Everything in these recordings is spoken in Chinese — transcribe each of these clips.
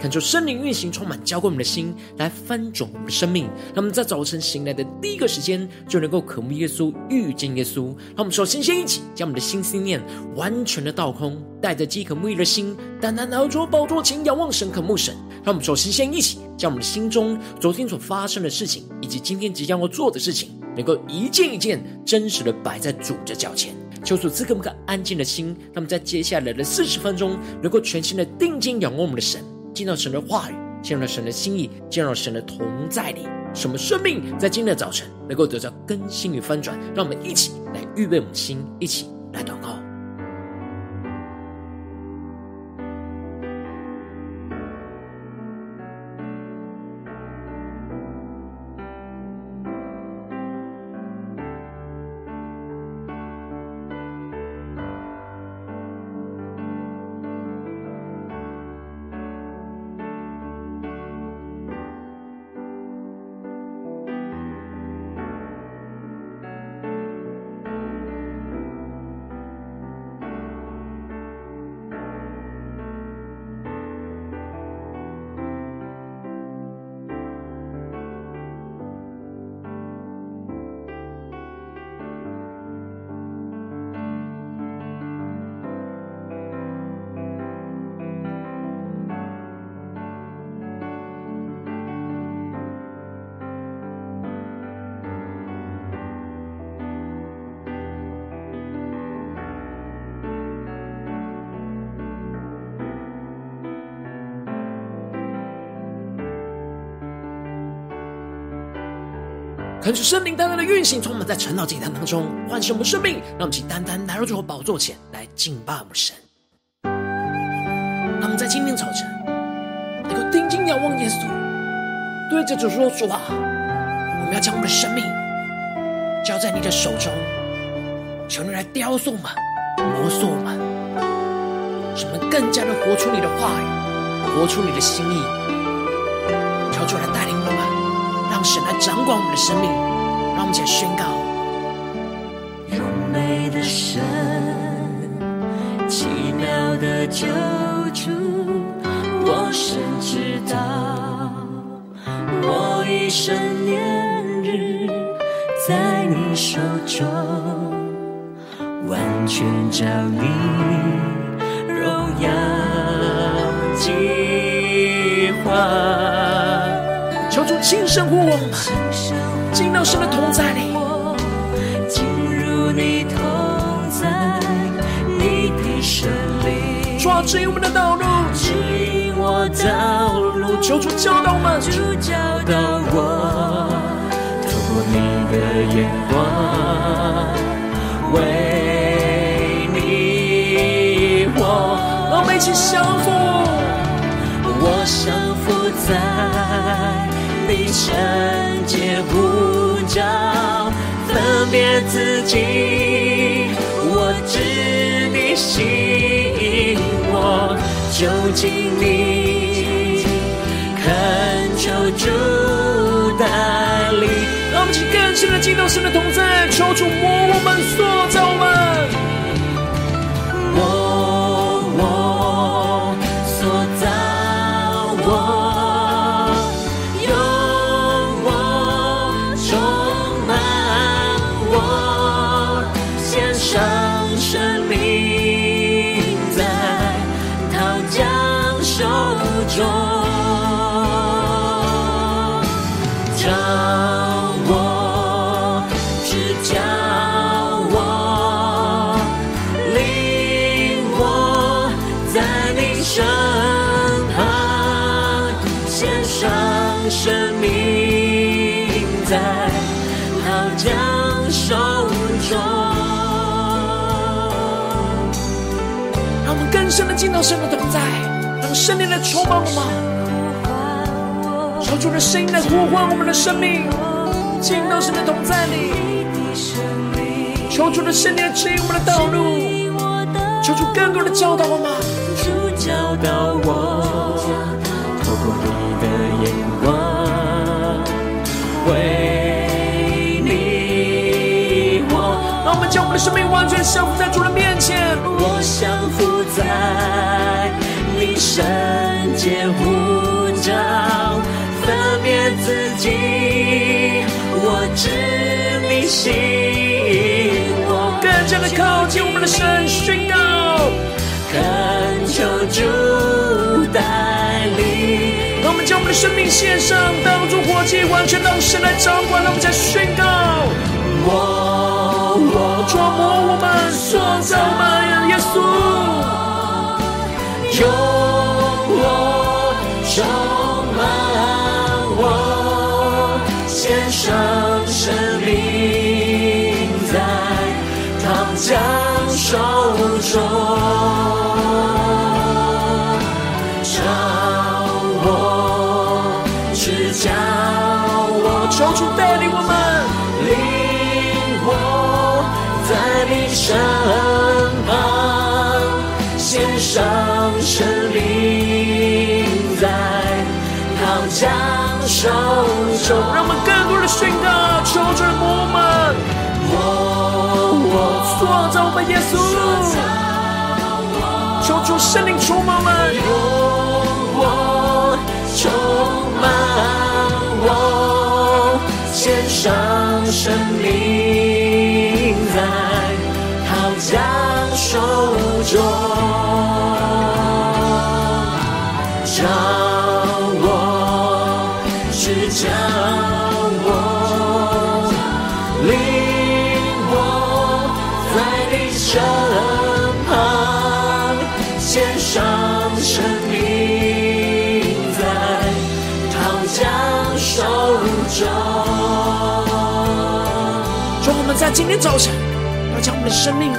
恳求圣灵运行，充满浇灌我们的心，来翻转我们的生命。让我们在早晨醒来的第一个时间，就能够渴慕耶稣，遇见耶稣。让我们首先先一起将我们的心思念完全的倒空，带着饥渴沐浴的心，单单来到主宝座前仰望神，渴慕神。让我们首先先一起将我们的心中昨天所发生的事情，以及今天即将要做的事情，能够一件一件真实的摆在主的脚前。求主赐给我们个安静的心，让我们在接下来的四十分钟，能够全心的定睛仰望我们的神。进到神的话语，进入到神的心意，进入到神的同在里，什么生命在今天的早晨能够得到更新与翻转？让我们一起来预备我们的心，一起来祷告。恳求圣灵单单的运行，充满在晨祷祭坛当中，唤醒我们生命，让我们请单单来到主的宝座前来敬拜我们神。让我们在今天早晨能够定睛仰望耶稣，对着主说主啊，我们要将我们的生命交在你的手中，求你来雕塑我们、磨塑我们，使我们更加的活出你的话语，活出你的心意，神来掌管我们的生命，让我们一起来宣告。荣美的神，奇妙的救主，我深知道，我一生年日在你手中，完全照你荣耀求主亲生活我们，进到神的同在里，进入你同在，你的圣灵，主指引我们的道路，指引我。求主教导我们，透过你的眼光，为你我。让我们一起降服，我降服在。你圣洁呼召，分别自己，我知你吸引我，就近你，恳求主带领。让我们去更深的进到神的同在，求主摸我们，塑造我们。圣的进到神的同在，让圣灵来充满我们，求主的声音来呼唤我们的生命，进到神的同在里，求主的圣灵来指引我们的道路，求主更多的教导我们，主教导我，们的生命完全降服在主的面前。我降服在你圣洁呼召，分别自己，我知你心，我更加的靠近我们的神，宣告，恳求主带领，让我们将我们的生命献上，当作活祭，完全让神来掌管，让我们再宣告，我触摸我们，塑造我们，耶稣，手中。让我们更多的宣告，求主来摸我们，我我塑造我们，耶稣，求主圣灵充满我们。用我充满我，献上生命在陶匠手中，今天早晨要将我们的生命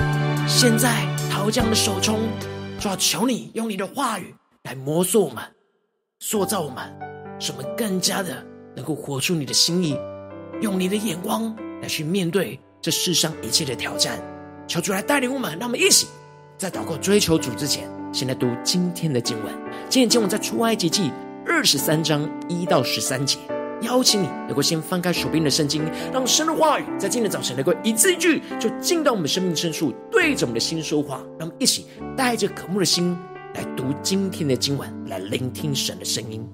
现在陶匠的手中，主要求你用你的话语来磨塑我们、塑造我们，使我们更加的能够活出你的心意，用你的眼光来去面对这世上一切的挑战。求主来带领我们，让我们一起在祷告追求主之前，先来读今天的经文。今天经文在出埃及记二十三章一到十三节。邀请你能够先翻开手边的圣经，让神的话语在今天早晨能够一字一句就进到我们生命深处，对着我们的心说话。让我们一起带着渴慕的心来读今天的经文，来聆听神的声音。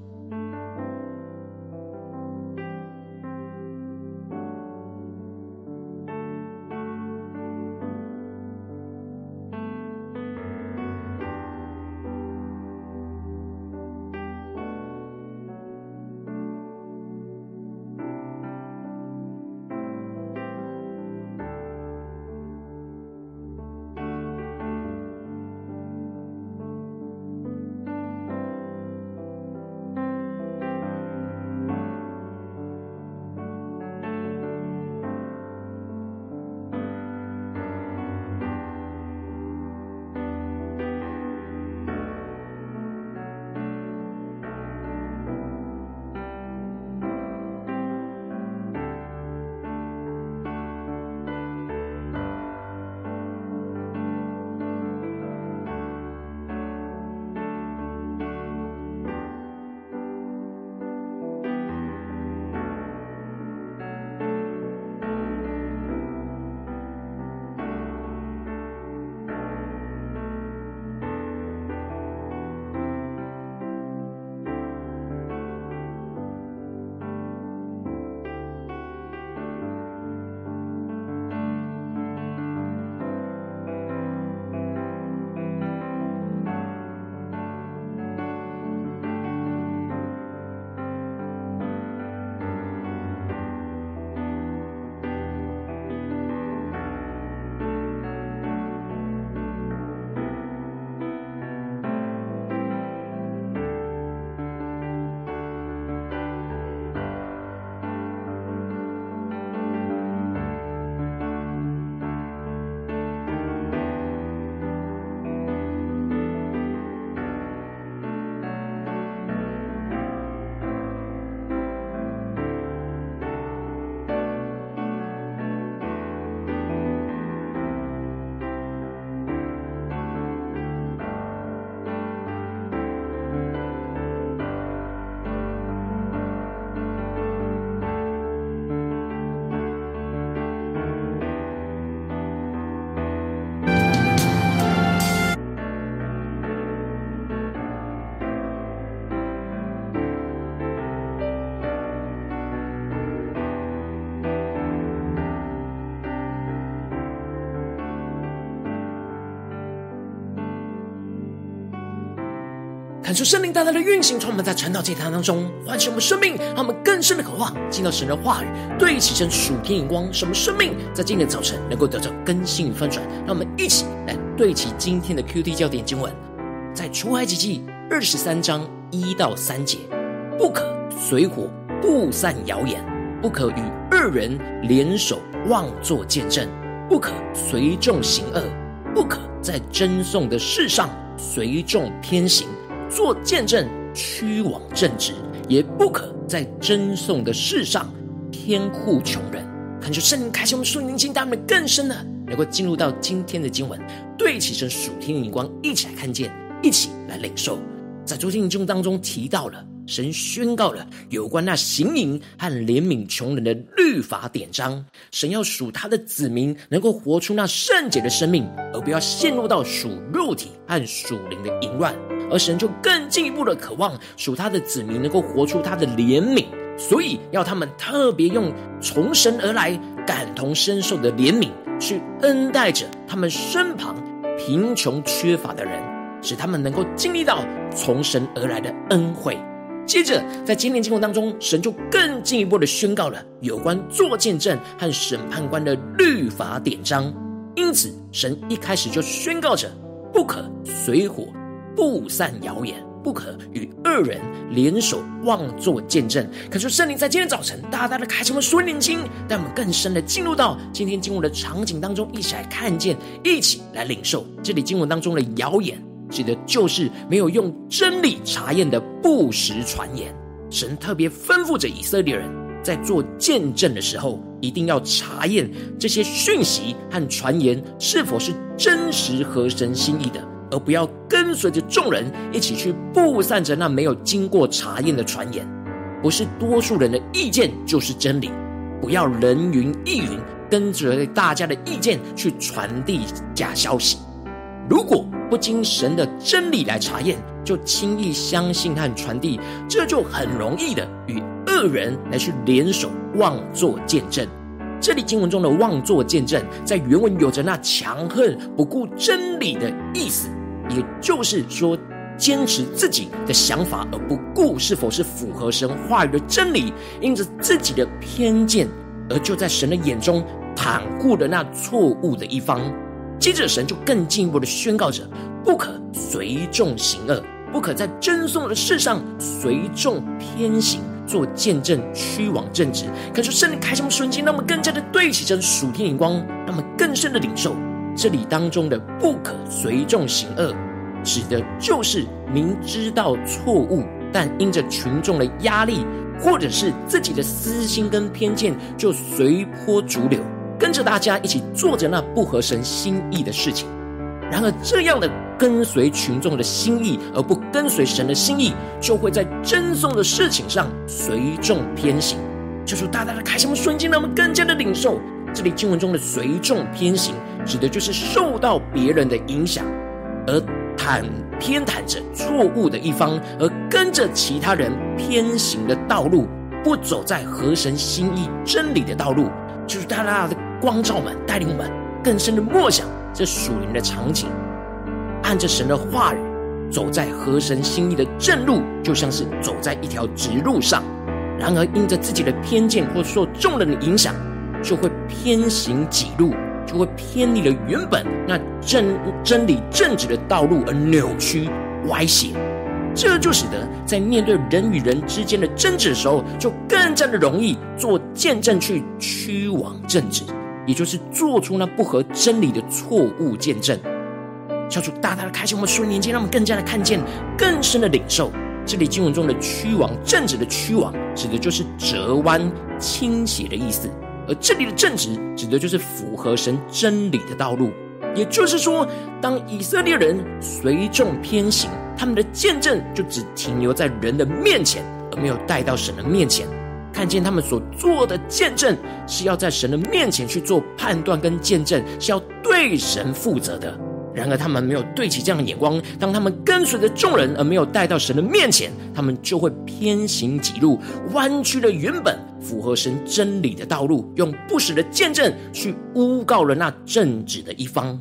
看出圣灵大大的运行，充满在晨祷祭坛当中，唤醒我们生命，让我们更深的渴望进到神。的话语，对齐神。属天眼光，使我们生命在今天早晨能够得到更新与翻转。让我们一起来对齐今天的 QT 焦点经文，在出埃及记二十三章一到三节：不可随火布散谣言，不可与恶人联手妄作见证，不可随众行恶，不可在争讼的事上随众偏行。做见证，屈枉正直，也不可在争讼的事上偏护穷人。恳求圣灵开启我们属灵心，带我们更深的能够进入到今天的经文，对齐神属天的眼光，一起来看见，一起来领受。在昨天的经文当中提到了。神宣告了有关那行淫和怜悯穷人的律法典章。神要属他的子民能够活出那圣洁的生命，而不要陷入到属肉体和属灵的淫乱。而神就更进一步的渴望属他的子民能够活出他的怜悯，所以要他们特别用从神而来、感同身受的怜悯，去恩待着他们身旁贫穷缺乏的人，使他们能够经历到从神而来的恩惠。接着，在今天经文当中，神就更进一步的宣告了有关做见证和审判官的律法典章。因此，神一开始就宣告着：不可随伙布散谣言，不可与恶人联手妄作见证。可是，圣灵在今天早晨大大的开启我们属灵眼睛，带我们更深的进入到今天经文的场景当中，一起来看见，一起来领受这里经文当中的谣言。指的就是没有用真理查验的不实传言。神特别吩咐着以色列人，在做见证的时候，一定要查验这些讯息和传言是否是真实合神心意的，而不要跟随着众人一起去布散着那没有经过查验的传言。不是多数人的意见就是真理，不要人云亦云，跟着大家的意见去传递假消息。如果不经神的真理来查验，就轻易相信和传递，这就很容易的与恶人来去联手妄作见证。这里经文中的妄作见证，在原文有着那强横不顾真理的意思，也就是说，坚持自己的想法而不顾是否是符合神话语的真理，因着自己的偏见，而就在神的眼中袒护了那错误的一方。接着，神就更进一步的宣告着：不可随众行恶，不可在争讼的事上随众偏行，做见证，屈枉正直。可是，圣灵开什么瞬间，让我们更加的对齐着属天眼光，让我们更深的领受这里当中的“不可随众行恶”，指的就是明知道错误，但因着群众的压力，或者是自己的私心跟偏见，就随波逐流。跟着大家一起做着那不合神心意的事情，然而这样的跟随群众的心意，而不跟随神的心意，就会在争讼的事情上随众偏行。就是大大的开什么瞬间，让我们更加的领受这里经文中的随众偏行，指的就是受到别人的影响，而袒偏袒着错误的一方，而跟着其他人偏行的道路，不走在合神心意真理的道路，就是大大的。光照们，带领我们更深的默想这属灵的场景，按着神的话语走在合神心意的正路，就像是走在一条直路上。然而，因着自己的偏见或受众人的影响，就会偏行己路，就会偏离了原本那正真理正直的道路，而扭曲歪斜。这就使得在面对人与人之间的争执的时候，就更加的容易做见证去屈枉正直。也就是做出那不合真理的错误见证，小主大大的开启我们属灵眼睛，让我们更加的看见更深的领受。这里经文中的屈枉正直的屈枉，指的就是折弯倾斜的意思；而这里的正直，指的就是符合神真理的道路。也就是说，当以色列人随众偏行，他们的见证就只停留在人的面前，而没有带到神的面前。看见他们所做的见证，是要在神的面前去做判断跟见证，是要对神负责的。然而他们没有对齐这样的眼光，当他们跟随着众人而没有带到神的面前，他们就会偏行己路，弯曲了原本符合神真理的道路，用不实的见证去诬告了那正直的一方。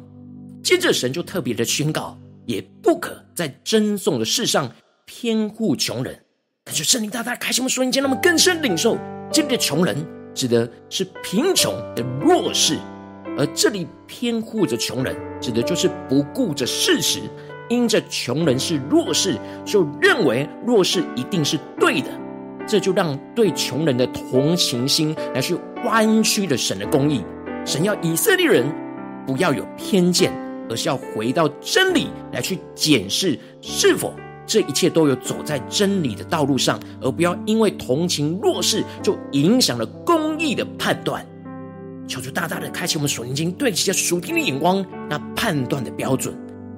接着神就特别的宣告，也不可在争讼的事上偏护穷人。感谢圣灵大大开启我们属灵间，让我们更深领受，这里的穷人指的是贫穷的弱势，而这里偏护着穷人，指的就是不顾着事实，因着穷人是弱势，就认为弱势一定是对的，这就让对穷人的同情心来去弯曲了神的公义。神要以色列人不要有偏见，而是要回到真理来去检视是否。这一切都有走在真理的道路上，而不要因为同情弱势就影响了公义的判断。求主大大的开启我们属灵经对齐的属天的眼光，那判断的标准。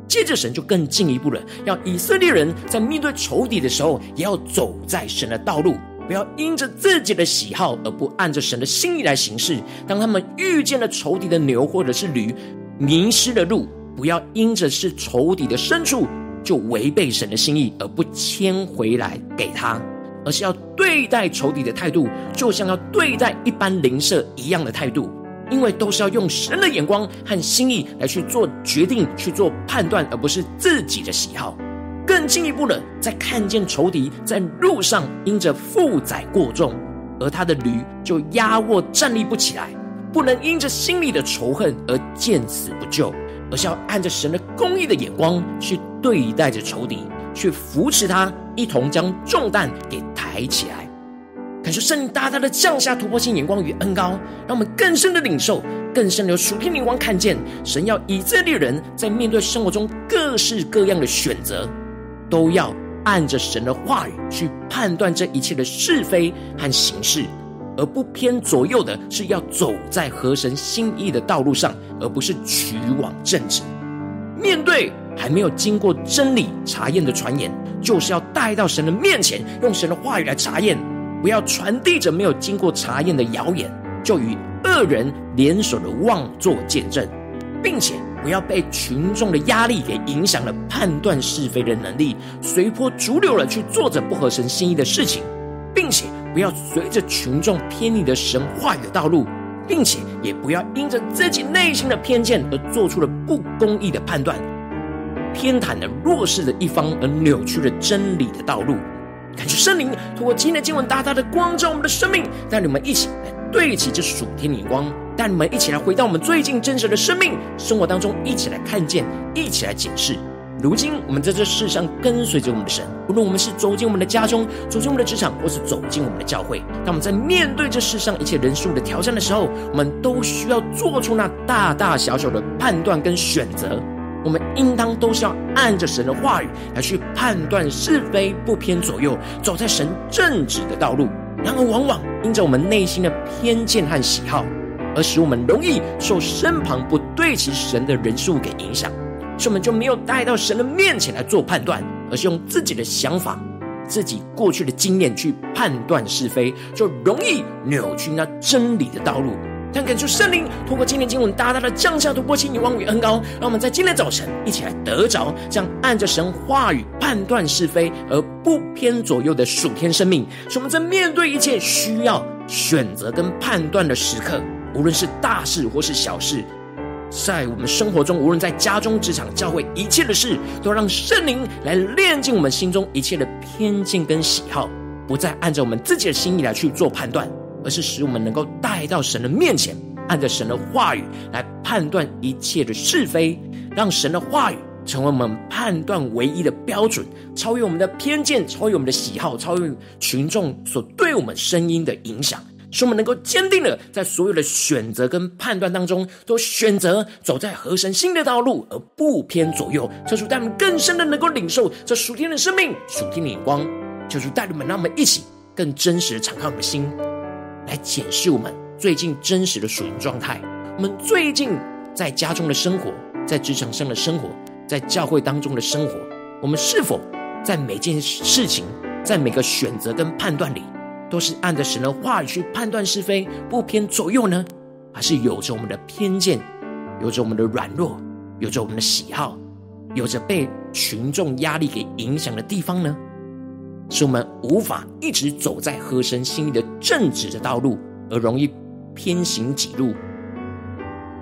接着神就更进一步了，要以色列人在面对仇敌的时候，也要走在神的道路，不要因着自己的喜好而不按着神的心意来行事。当他们遇见了仇敌的牛或者是驴，迷失了路，不要因着是仇敌的牲畜。就违背神的心意而不牵回来给他，而是要对待仇敌的态度，就像要对待一般邻舍一样的态度，因为都是要用神的眼光和心意来去做决定、去做判断，而不是自己的喜好。更进一步的，在看见仇敌在路上因着负载过重，而他的驴就压卧站立不起来，不能因着心里的仇恨而见死不救。而是要按着神的公义的眼光去对待着仇敌，去扶持他，一同将重担给抬起来。感谢圣灵大大的降下突破性眼光与恩膏，让我们更深的领受，更深的有属天灵光看见神要以色列人在面对生活中各式各样的选择，都要按着神的话语去判断这一切的是非和形式。而不偏左右的是要走在合神心意的道路上，而不是取往正直。面对还没有经过真理查验的传言，就是要带到神的面前，用神的话语来查验，不要传递着没有经过查验的谣言，就与恶人联手的妄作见证，并且不要被群众的压力给影响了判断是非的能力，随波逐流了去做着不合神心意的事情，并且。不要随着群众偏离的神话语的道路，并且也不要因着自己内心的偏见而做出了不公义的判断，偏袒了弱势的一方而扭曲了真理的道路。感谢圣灵通过今天的经文大大的光照我们的生命，带你们一起来对齐这属天的眼光，带你们一起来回到我们最近真实的生命生活当中，一起来看见，一起来检视。如今，我们在这世上跟随着我们的神，无论我们是走进我们的家中，走进我们的职场，或是走进我们的教会，当我们在面对这世上一切人数的挑战的时候，我们都需要做出那大大小小的判断跟选择。我们应当都是要按着神的话语来去判断是非，不偏左右，走在神正直的道路。然而，往往因着我们内心的偏见和喜好，而使我们容易受身旁不对齐神的人数给影响。所以我们就没有带到神的面前来做判断，而是用自己的想法、自己过去的经验去判断是非，就容易扭曲那真理的道路。但感谢圣灵通过今天经文大大的降下突破性、眼光与恩膏，让我们在今天早晨一起来得着这样按着神话语判断是非而不偏左右的属天生命。使我们在面对一切需要选择跟判断的时刻，无论是大事或是小事。在我们生活中，无论在家中、职场、教会，一切的事，都让圣灵来炼净我们心中一切的偏见跟喜好，不再按照我们自己的心意来去做判断，而是使我们能够带到神的面前，按着神的话语来判断一切的是非，让神的话语成为我们判断唯一的标准，超越我们的偏见，超越我们的喜好，超越群众所对我们声音的影响。使我们能够坚定的在所有的选择跟判断当中，都选择走在合神心的道路，而不偏左右。求主带领更深的能够领受这属天的生命、属天的眼光。求主带领我们，让我们一起更真实的敞开我们的心，来检视我们最近真实的属灵状态。我们最近在家中的生活，在职场上的生活，在教会当中的生活，我们是否在每件事情，在每个选择跟判断里，都是按着神的话语去判断是非，不偏左右呢？还是有着我们的偏见，有着我们的软弱，有着我们的喜好，有着被群众压力给影响的地方呢？使我们无法一直走在合神心意的正直的道路，而容易偏行己路。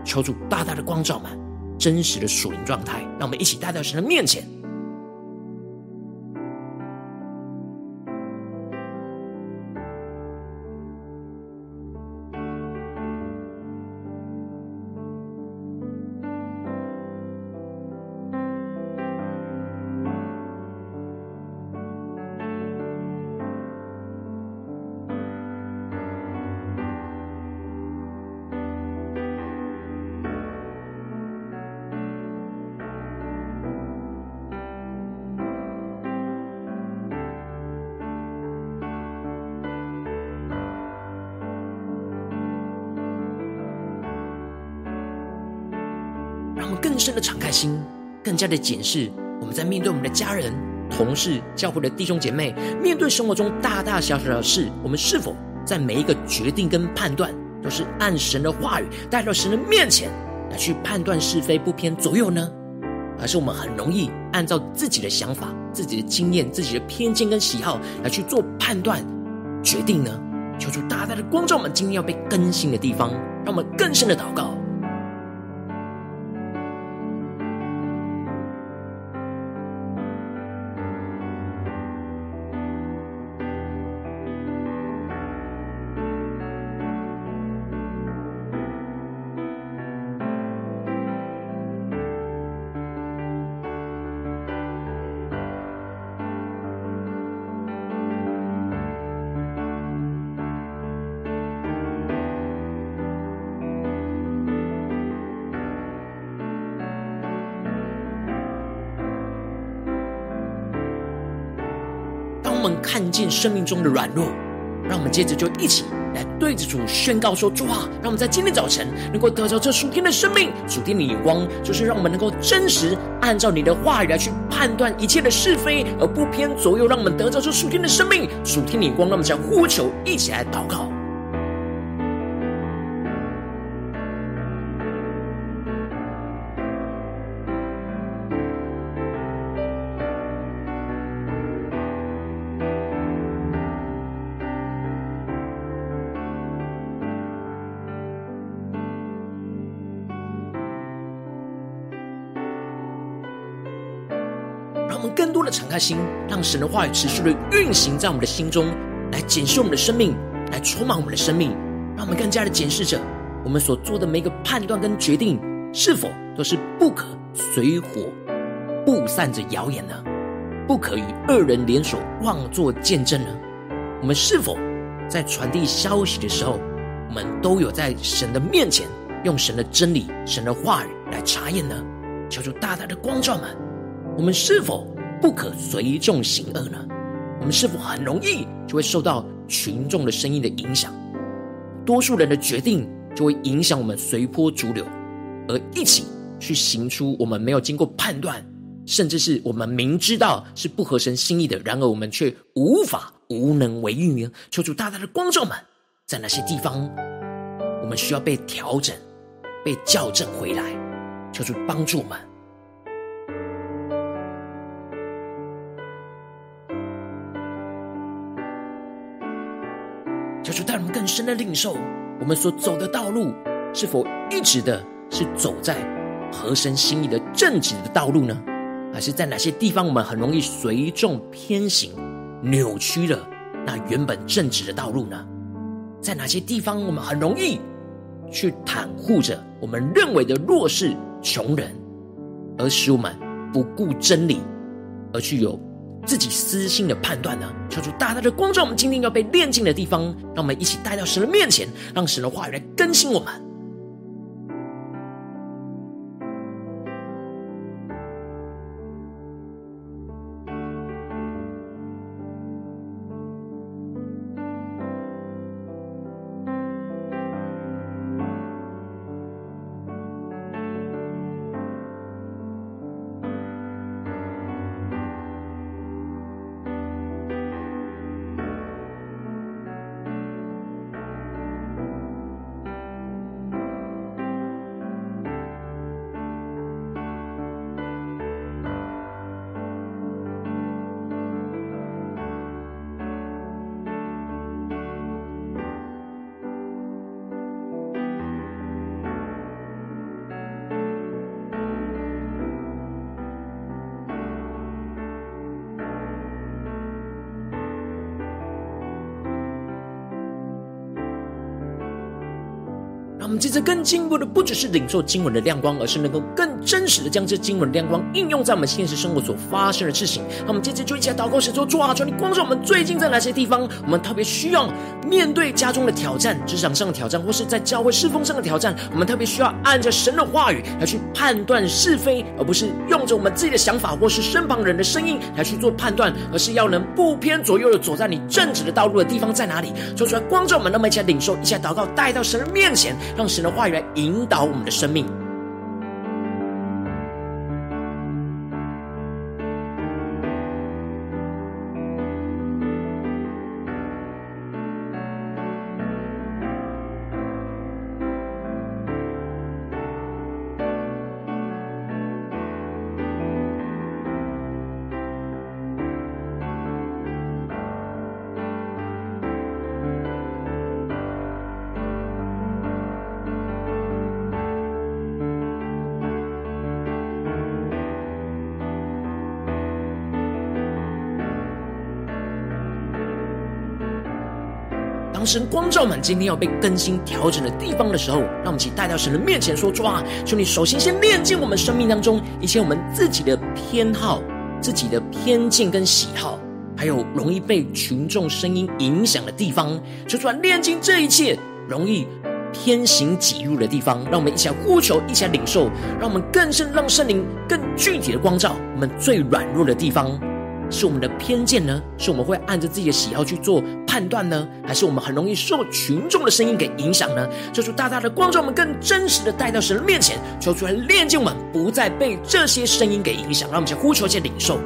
求主大大的光照们真实的属灵状态，让我们一起带到神的面前。深的敞开心，更加的检视我们在面对我们的家人、同事、教会的弟兄姐妹，面对生活中大大小小的事，我们是否在每一个决定跟判断，都是按神的话语带到神的面前来去判断是非，不偏左右呢？而是我们很容易按照自己的想法、自己的经验、自己的偏见跟喜好来去做判断、决定呢？求主大大的光照我们今天要被更新的地方，让我们更深的祷告。我们看见生命中的软弱，让我们接着就一起来对着主宣告说：“主啊，让我们在今天早晨能够得到这属天的生命、属天的光，就是让我们能够真实按照你的话语来去判断一切的是非，而不偏左右。让我们得到这属天的生命、属天的光。让我们将呼求一起来祷告。”心，让神的话语持续的运行在我们的心中，来检视我们的生命，来充满我们的生命。让我们更加的检视着我们所做的每一个判断跟决定，是否都是不可随火布散着谣言呢？不可与恶人联手妄作见证呢？我们是否在传递消息的时候，我们都有在神的面前用神的真理、神的话语来查验呢？求主大大的光照们。我们是否不可随众行恶呢？我们是否很容易就会受到群众的声音的影响？多数人的决定就会影响我们随波逐流，而一起去行出我们没有经过判断，甚至是我们明知道是不合神心意的，然而我们却无法无能为力呢？求主大大的光照们，在哪些地方我们需要被调整、被校正回来？求主帮助们。主带我们更深的领受，我们所走的道路是否一直的是走在合神心意的正直的道路呢？还是在哪些地方我们很容易随众偏行，扭曲了那原本正直的道路呢？在哪些地方我们很容易去袒护着我们认为的弱势穷人，而使我们不顾真理，而去有自己私心的判断呢？求主大大的光照我们今天要被炼净的地方，让我们一起带到神的面前，让神的话语来更新我们。我们接着更进一步的，不只是领受经文的亮光，而是能够更真实的将这经文的亮光应用在我们现实生活所发生的事情。那我们接着就一起来祷告，神说：主啊，求你光照我们最近在哪些地方，我们特别需要面对家中的挑战、职场上的挑战，或是在教会侍奉上的挑战。我们特别需要按着神的话语来去判断是非，而不是用着我们自己的想法或是身旁人的声音来去做判断，而是要能不偏左右的走在你正直的道路的地方在哪里？说出来光照我们，那么一起来领受，一起祷告，带到神的面前。让神的话语来引导我们的生命。神光照满今天要被更新调整的地方的时候，让我们一起带到神的面前说：主啊，求你首先先炼净我们生命当中一些我们自己的偏好、自己的偏见跟喜好，还有容易被群众声音影响的地方，求主来炼净这一切容易偏行己路的地方。让我们一起来呼求，一起来领受，让我们更深让圣灵更具体的光照我们最软弱的地方。是我们的偏见呢？是我们会按着自己的喜好去做判断呢？还是我们很容易受群众的声音给影响呢？求主大大的光照我们，更真实的带到神的面前，求主来炼净我们，不再被这些声音给影响。让我们先呼求，先领受。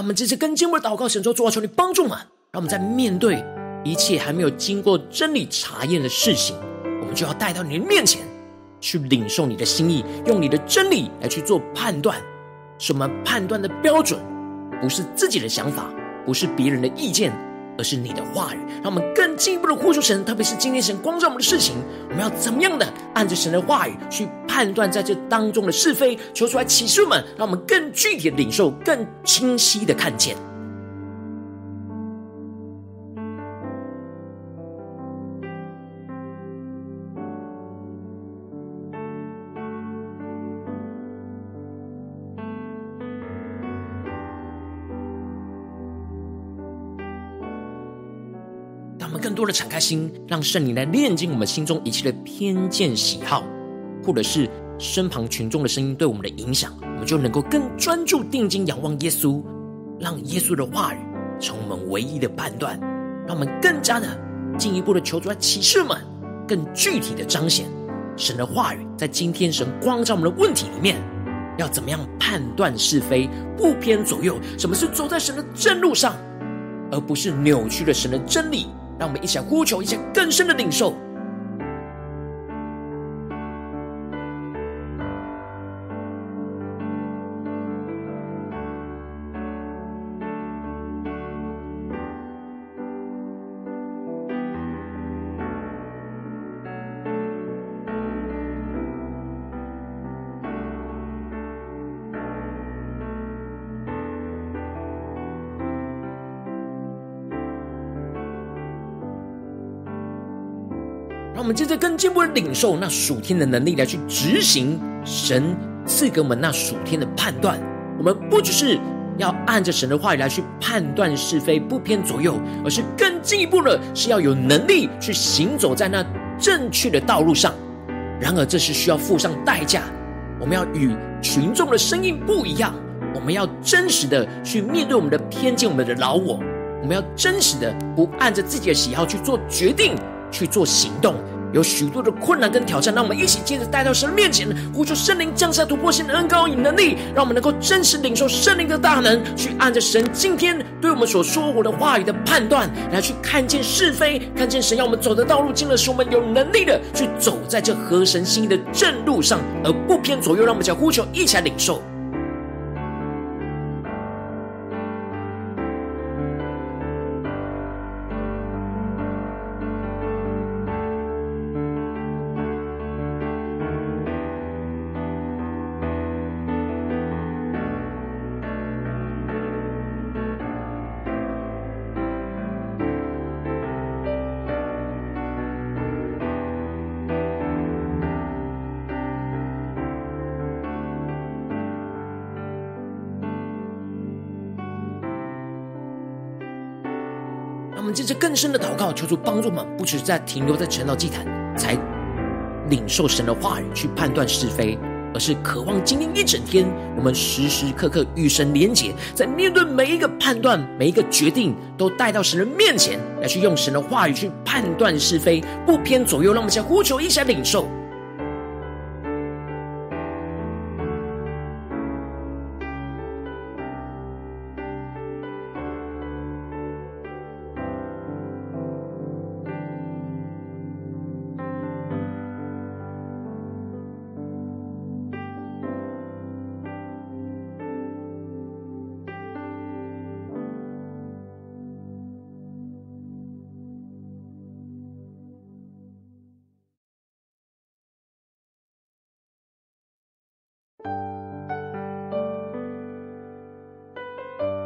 让我们这次跟进我的祷告，神说：主啊，求你帮助我们。让我们在面对一切还没有经过真理查验的事情，我们就要带到你的面前，去领受你的心意，用你的真理来去做判断。什么判断的标准？不是自己的想法，不是别人的意见。而是你的话语，让我们更进一步的呼求神，特别是今天神光照我们的事情，我们要怎么样的按着神的话语去判断在这当中的是非，求出来启示我们，让我们更具体的领受，更清晰的看见。多的敞开心，让圣灵来炼净我们心中一切的偏见、喜好，或者是身旁群众的声音对我们的影响，我们就能够更专注、定睛、仰望耶稣，让耶稣的话语成我们唯一的判断，让我们更加的进一步的求主来启示们，更具体的彰显神的话语，在今天神光照我们的问题里面，要怎么样判断是非，不偏左右？什么是走在神的正路上，而不是扭曲了神的真理？让我们一起来呼求，一些更深的领受。我们接着更进一步的领受那属天的能力，来去执行神赐给我们那属天的判断。我们不只是要按着神的话语来去判断是非，不偏左右，而是更进一步的是要有能力去行走在那正确的道路上。然而，这是需要付上代价。我们要与群众的声音不一样，我们要真实的去面对我们的偏见，我们的老我。我们要真实的不按着自己的喜好去做决定。去做行动，有许多的困难跟挑战，让我们一起接着带到神面前，呼求圣灵降下突破性的恩膏与能力，让我们能够真实领受圣灵的大能，去按着神今天对我们所说过的话语的判断，来去看见是非，看见神要我们走的道路，进而使我们有能力的去走在这合神心意的正路上，而不偏左右。让我们将呼求一起来领受。接着更深的祷告，求主帮助我们，不只在停留在成道祭坛才领受神的话语去判断是非，而是渴望今天一整天，我们时时刻刻与神连结，在面对每一个判断、每一个决定，都带到神的面前来去用神的话语去判断是非，不偏左右。让我们先呼求一下领受。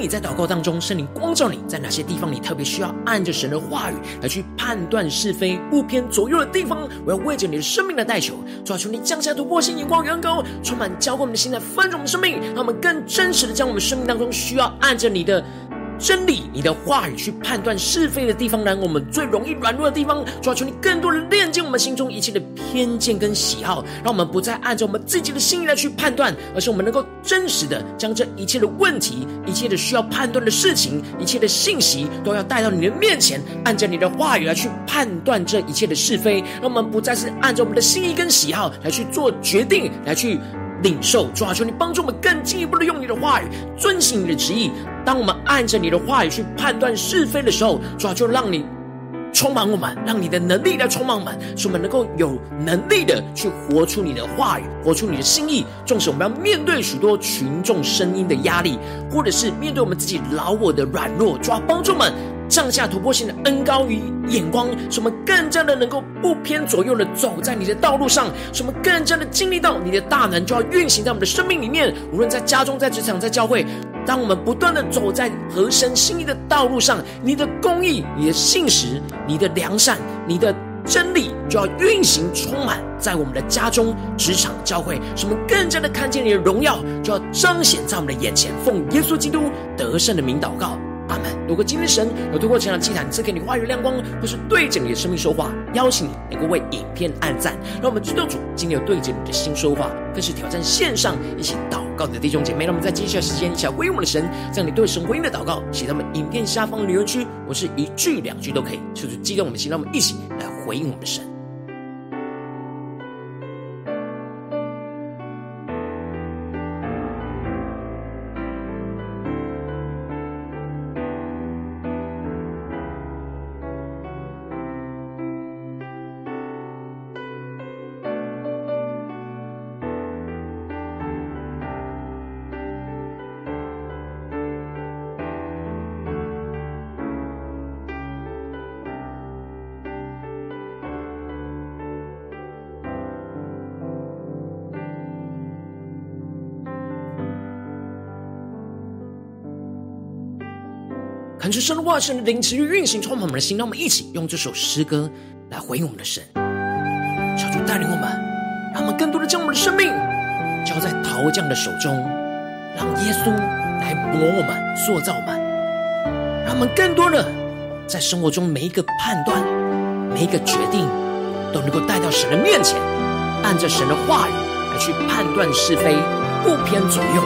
你在祷告当中，圣灵光照你在哪些地方，你特别需要按着神的话语来去判断是非、不偏左右的地方，我要为着你的生命来代求，抓住，你降下突破性眼光，远高，充满浇灌我们的心，来翻转我们的生命，让我们更真实的将我们生命当中需要按着你的。真理，你的话语去判断是非的地方，然后我们最容易软弱的地方，抓住你更多的炼净我们心中一切的偏见跟喜好，让我们不再按照我们自己的心意来去判断，而是我们能够真实的将这一切的问题、一切的需要判断的事情、一切的信息，都要带到你的面前，按照你的话语来去判断这一切的是非，让我们不再是按照我们的心意跟喜好来去做决定，来去。领受，主啊，求你帮助我们更进一步的用你的话语，遵行你的旨意。当我们按着你的话语去判断是非的时候，主啊，就让你充满我们，让你的能力来充满我们，使我们能够有能力的去活出你的话语，活出你的心意。纵使我们要面对许多群众声音的压力，或者是面对我们自己老我的软弱，主啊，帮助我们。降下突破性的恩高与眼光，使我们更加的能够不偏左右的走在你的道路上，使我们更加的经历到你的大能就要运行在我们的生命里面。无论在家中、在职场、在教会，当我们不断的走在合神心意的道路上，你的公义、你的信实、你的良善、你的真理就要运行充满在我们的家中、职场、教会，使我们更加的看见你的荣耀就要彰显在我们的眼前。奉耶稣基督得胜的名祷告。如果今天神有透过这样的祭坛赐给你话语亮光，或是对着你的生命说话，邀请你能够为影片按赞，让我们知道主今天有对着你的心说话，更是挑战线上一起祷告的弟兄姐妹。让我们在接下来时间一起来回应我们的神，将你对神回应的祷告写在我们影片下方的留言区，我是一句两句都可以，求主激动我们的心，让我们一起来回应我们的神。恳求神的话语、神的灵持续运行，充满我们的心。让我们一起用这首诗歌来回应我们的神，求主带领我们，让我们更多的将我们的生命交在陶匠的手中，让耶稣来磨我们、塑造我们，让我们更多的在生活中每一个判断、每一个决定，都能够带到神的面前，按着神的话语来去判断是非，不偏左右，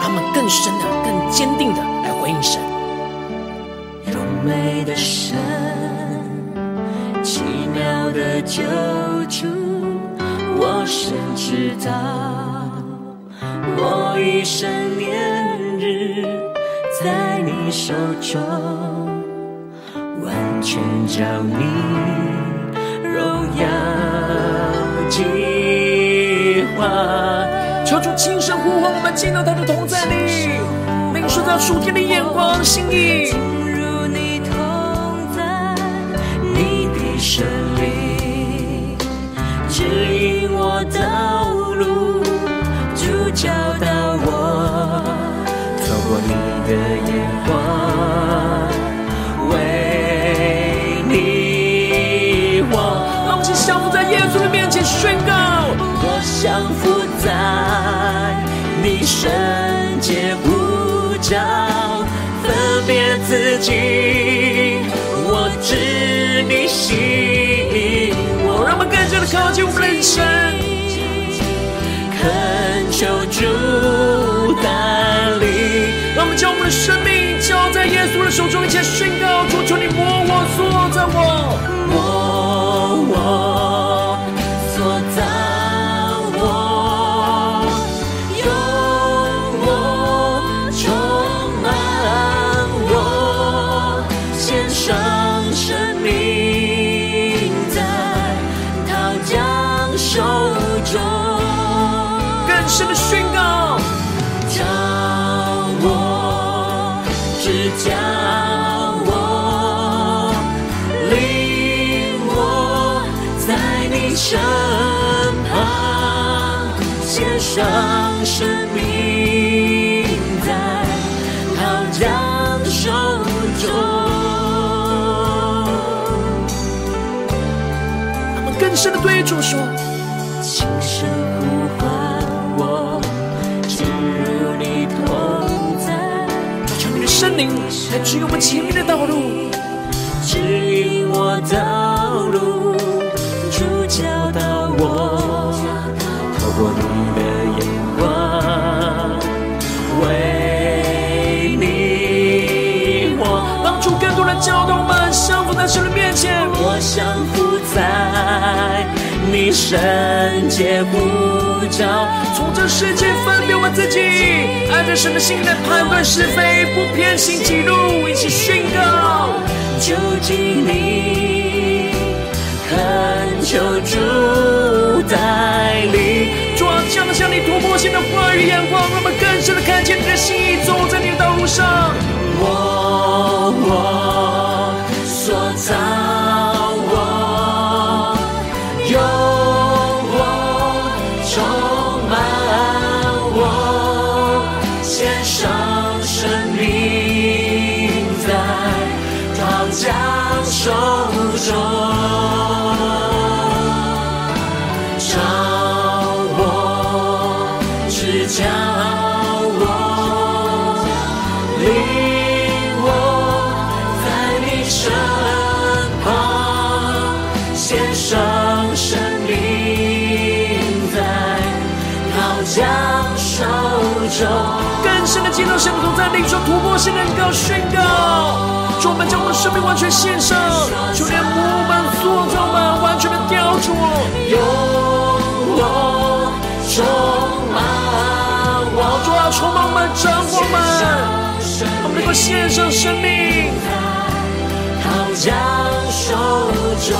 让我们更深的、更坚定的来回应神。美的神，奇妙的救主，我深知道，我一生年日在你手中，完全照你荣耀计划。求主轻声呼唤我们进到他的同在里，领受到属天的眼光心意。灵指引我道路，主教。的眼光，为你活。让我们一起降服在耶稣的面前宣告：我降服在你圣洁呼召，分别自己，我知你心。我让我们更加的靠近我们的神。求主带领，让我们将我们的生命交在耶稣的手中，一切宣上生命在陶匠手中。他们更深的对主说。圣灵来指引我们前面的道路，指引我道路，教导我们降服在神的面前，我降服在你圣洁呼召，从这世界分别我自己。按着神的心来判断是非，不偏行己路，一起宣告。就近你，恳求主带领。主啊，降下你突破性的话语眼光，让我们更深的看见你的心意，走在你的道路上。我我进入神的同在，领受突破性的恩膏宣告，主，我们将我们的生命完全献上，就连木板塑造们完全的雕琢，用我充满我，主啊，充满我们，掌管我们，我们能够献上生命，陶匠手中，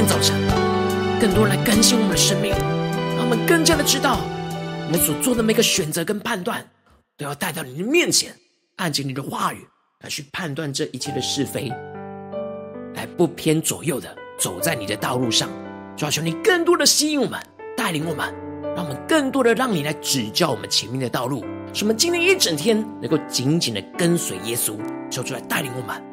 天早晨，更多人来更新我们的生命，让我们更加的知道，我们所做的每个选择跟判断，都要带到你的面前，按着你的话语来去判断这一切的是非。来不偏左右的走在你的道路上，主要求你更多的吸引我们，带领我们，让我们更多的让你来指教我们前面的道路，使我们今天一整天能够紧紧的跟随耶稣，求主来带领我们。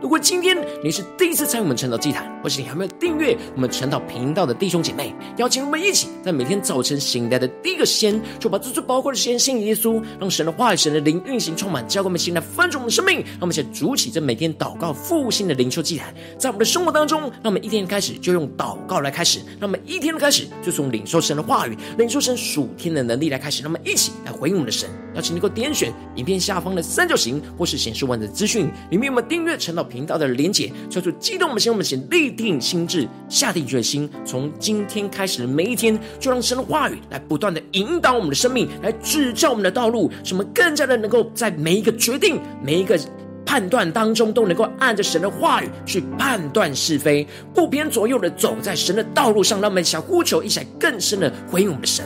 如果今天你是第一次参与我们晨祷祭坛，或是你还没有订阅我们晨祷频道的弟兄姐妹，邀请我们一起在每天早晨醒来的第一个时间，就把这最宝贵的时间献给耶稣，让神的话语、神的灵运行充满，教给我们心来翻转我们的生命。让我们一起筑起这每天祷告复兴的灵修祭坛，在我们的生活当中，让我们一天开始就用祷告来开始，让我们一天的开始就从领受神的话语、领受神属天的能力来开始，让我们一起来回应我们的神。邀请你给我点选影片下方的三角形，或是显示完整资讯里面有没有订阅陈祷频道的连结，叫做激动我们心，我们先立定心志，下定决心，从今天开始的每一天，就让神的话语来不断的引导我们的生命，来指教我们的道路，使我们更加的能够在每一个决定、每一个判断当中，都能够按着神的话语去判断是非，不偏左右的走在神的道路上。让我们想呼求，一起来更深的回应我们的神。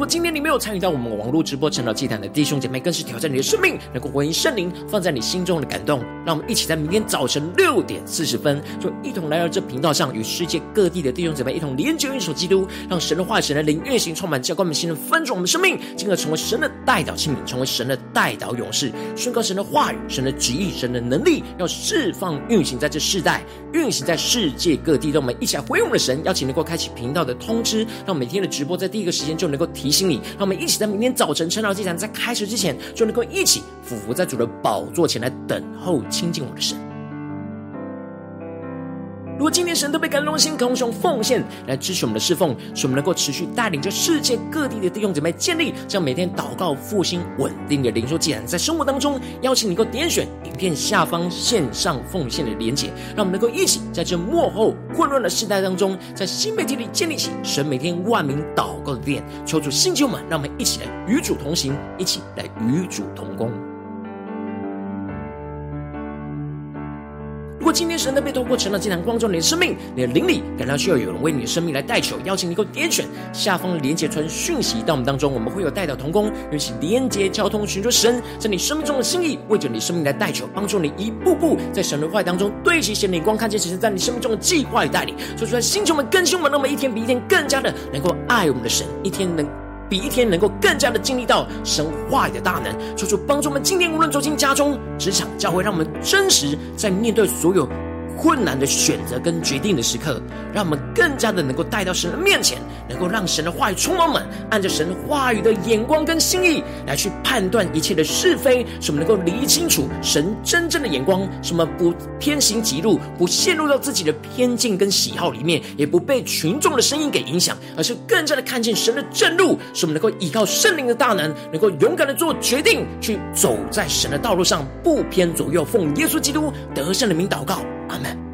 如果今天你没有参与到我们网络直播成长祭坛的弟兄姐妹，更是挑战你的生命，能够回应圣灵放在你心中的感动。让我们一起在明天早晨六点四十分，就一同来到这频道上，与世界各地的弟兄姐妹一同连接、运手基督，让神的话语、神的灵运行充满，浇灌我们心中，分盛我们生命，进而成为神的代祷器皿，成为神的代祷勇士，宣告神的话语、神的旨意、神的能力，要释放运行在这世代，运行在世界各地。让我们一起来回应我们的神，邀请能够开启频道的通知，让每天的直播在第一个时间就能够提。提醒你，让我们一起在明天早晨晨祷祭坛在开始之前，就能够一起俯伏在主的宝座前来等候亲近我的神。如果今天神都被感动的心，高雄奉献来支持我们的侍奉，使我们能够持续带领着世界各地的弟兄姐妹建立这样每天祷告复兴稳定的灵修祭坛，在生活当中邀请你能够点选影片下方线上奉献的连结，让我们能够一起在这幕后混乱的时代当中，在新媒体里建立起神每天万名祷告的殿，求主星球们，让我们一起来与主同行，一起来与主同工。如果今天神的被透过成了这堂光照你的生命，你的灵里感到需要有人为你的生命来代求，邀请你能够点选下方的连结传讯息到我们当中，我们会有代祷同工，一起连结交通，寻求神在你生命中的心意，为着你生命来代求，帮助你一步步在神的话当中对齐神的光，看见神在你生命中的计划与带领，说出来星球们更新我们，那么一天比一天更加的能够爱我们的神，一天能。比一天能够更加的经历到神话语的大能，求主帮助我们今天无论走进家中、职场、教会，让我们真实在面对所有。困难的选择跟决定的时刻，让我们更加的能够带到神的面前，能够让神的话语充满我们，按着神话语的眼光跟心意来去判断一切的是非，使我们能够理清楚神真正的眼光，使我们不偏行己路，不陷入到自己的偏见跟喜好里面，也不被群众的声音给影响，而是更加的看见神的正路，使我们能够依靠圣灵的大能，能够勇敢的做决定，去走在神的道路上，不偏左右，奉耶稣基督得胜的名祷告。Amen.